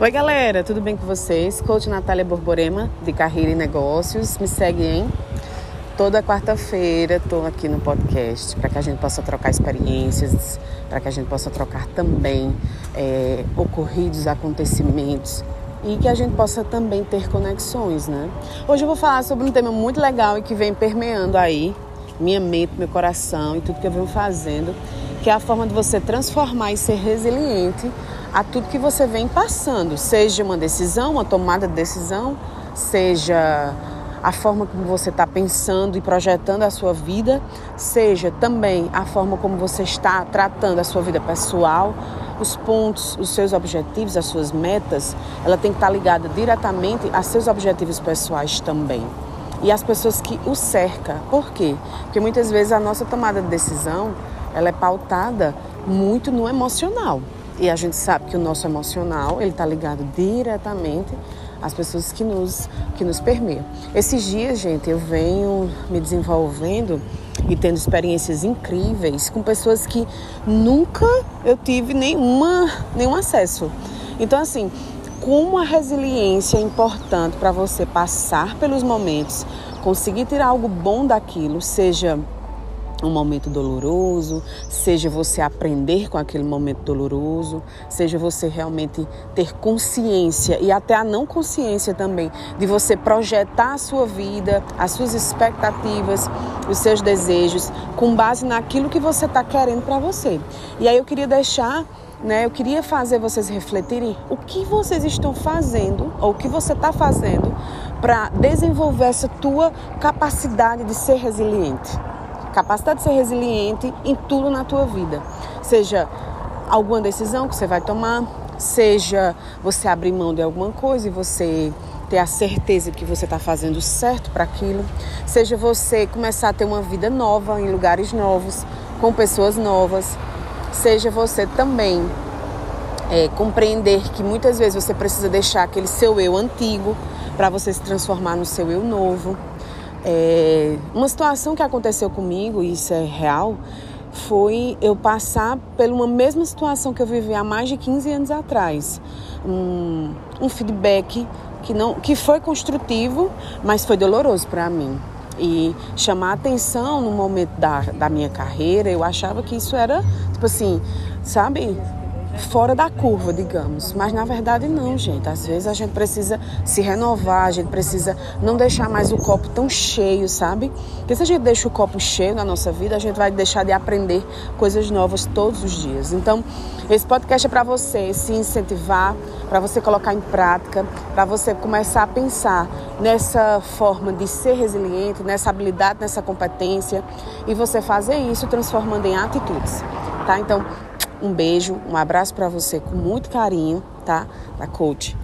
Oi, galera, tudo bem com vocês? Coach Natália Borborema, de Carreira e Negócios. Me segue, hein? Toda quarta-feira estou aqui no podcast para que a gente possa trocar experiências, para que a gente possa trocar também é, ocorridos acontecimentos e que a gente possa também ter conexões, né? Hoje eu vou falar sobre um tema muito legal e que vem permeando aí minha mente, meu coração e tudo que eu venho fazendo, que é a forma de você transformar e ser resiliente a tudo que você vem passando, seja uma decisão, uma tomada de decisão, seja a forma como você está pensando e projetando a sua vida, seja também a forma como você está tratando a sua vida pessoal, os pontos, os seus objetivos, as suas metas, ela tem que estar tá ligada diretamente a seus objetivos pessoais também. E as pessoas que o cercam. Por quê? Porque muitas vezes a nossa tomada de decisão, ela é pautada muito no emocional. E a gente sabe que o nosso emocional, ele está ligado diretamente às pessoas que nos, que nos permeiam. Esses dias, gente, eu venho me desenvolvendo e tendo experiências incríveis com pessoas que nunca eu tive nenhuma, nenhum acesso. Então, assim, como a resiliência é importante para você passar pelos momentos, conseguir tirar algo bom daquilo, seja um momento doloroso, seja você aprender com aquele momento doloroso, seja você realmente ter consciência e até a não consciência também de você projetar a sua vida, as suas expectativas, os seus desejos com base naquilo que você está querendo para você. E aí eu queria deixar né, eu queria fazer vocês refletirem o que vocês estão fazendo ou o que você está fazendo para desenvolver essa tua capacidade de ser resiliente capacidade de ser resiliente em tudo na tua vida. Seja alguma decisão que você vai tomar, seja você abrir mão de alguma coisa e você ter a certeza que você está fazendo certo para aquilo, seja você começar a ter uma vida nova em lugares novos, com pessoas novas, seja você também é, compreender que muitas vezes você precisa deixar aquele seu eu antigo para você se transformar no seu eu novo. É, uma situação que aconteceu comigo, e isso é real, foi eu passar por uma mesma situação que eu vivi há mais de 15 anos atrás. Um, um feedback que, não, que foi construtivo, mas foi doloroso para mim. E chamar atenção no momento da, da minha carreira, eu achava que isso era, tipo assim, sabe, fora da curva, digamos. Mas na verdade não, gente. Às vezes a gente precisa se renovar, a gente precisa não deixar mais o copo tão cheio, sabe? Porque se a gente deixa o copo cheio na nossa vida, a gente vai deixar de aprender coisas novas todos os dias. Então, esse podcast é para você se incentivar, para você colocar em prática, para você começar a pensar nessa forma de ser resiliente, nessa habilidade, nessa competência e você fazer isso transformando em atitudes, tá? Então, um beijo, um abraço para você com muito carinho, tá? Da coach.